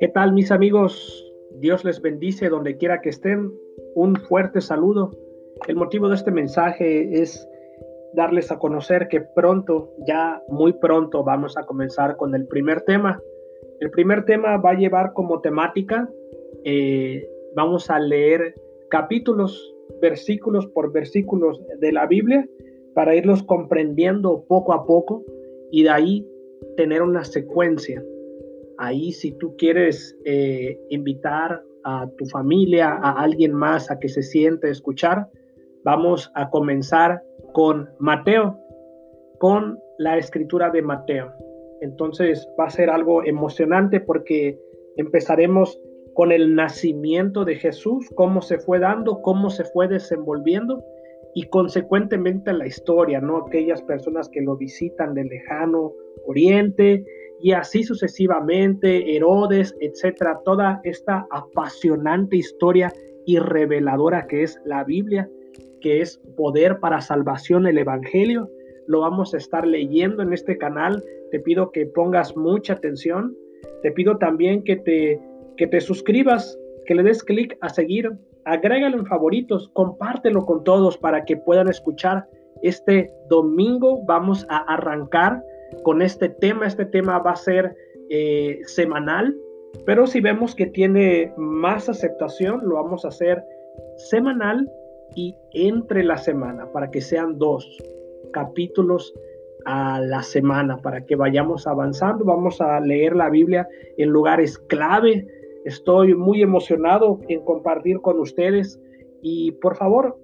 ¿Qué tal mis amigos? Dios les bendice donde quiera que estén. Un fuerte saludo. El motivo de este mensaje es darles a conocer que pronto, ya muy pronto, vamos a comenzar con el primer tema. El primer tema va a llevar como temática, eh, vamos a leer capítulos, versículos por versículos de la Biblia para irlos comprendiendo poco a poco y de ahí tener una secuencia. Ahí si tú quieres eh, invitar a tu familia, a alguien más a que se siente a escuchar, vamos a comenzar con Mateo, con la escritura de Mateo. Entonces va a ser algo emocionante porque empezaremos con el nacimiento de Jesús, cómo se fue dando, cómo se fue desenvolviendo y consecuentemente la historia, ¿no? Aquellas personas que lo visitan del lejano oriente y así sucesivamente, Herodes, etcétera, toda esta apasionante historia y reveladora que es la Biblia, que es poder para salvación el Evangelio. Lo vamos a estar leyendo en este canal. Te pido que pongas mucha atención. Te pido también que te, que te suscribas, que le des clic a seguir agrégalo en favoritos, compártelo con todos para que puedan escuchar. Este domingo vamos a arrancar con este tema. Este tema va a ser eh, semanal, pero si vemos que tiene más aceptación, lo vamos a hacer semanal y entre la semana para que sean dos capítulos a la semana para que vayamos avanzando. Vamos a leer la Biblia en lugares clave Estoy muy emocionado en compartir con ustedes y por favor,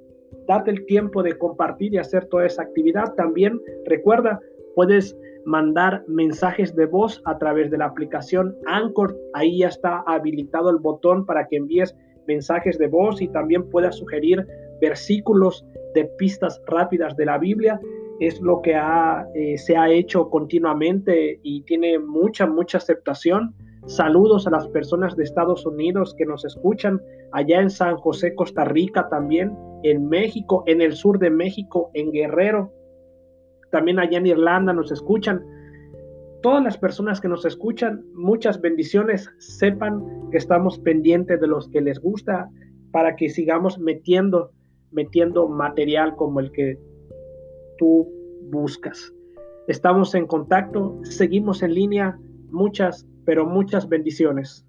date el tiempo de compartir y hacer toda esa actividad. También recuerda, puedes mandar mensajes de voz a través de la aplicación Anchor. Ahí ya está habilitado el botón para que envíes mensajes de voz y también puedas sugerir versículos de pistas rápidas de la Biblia. Es lo que eh, se ha hecho continuamente y tiene mucha, mucha aceptación. Saludos a las personas de Estados Unidos que nos escuchan allá en San José, Costa Rica también, en México, en el sur de México, en Guerrero, también allá en Irlanda nos escuchan. Todas las personas que nos escuchan, muchas bendiciones, sepan que estamos pendientes de los que les gusta para que sigamos metiendo, metiendo material como el que tú buscas. Estamos en contacto, seguimos en línea. Muchas pero muchas bendiciones.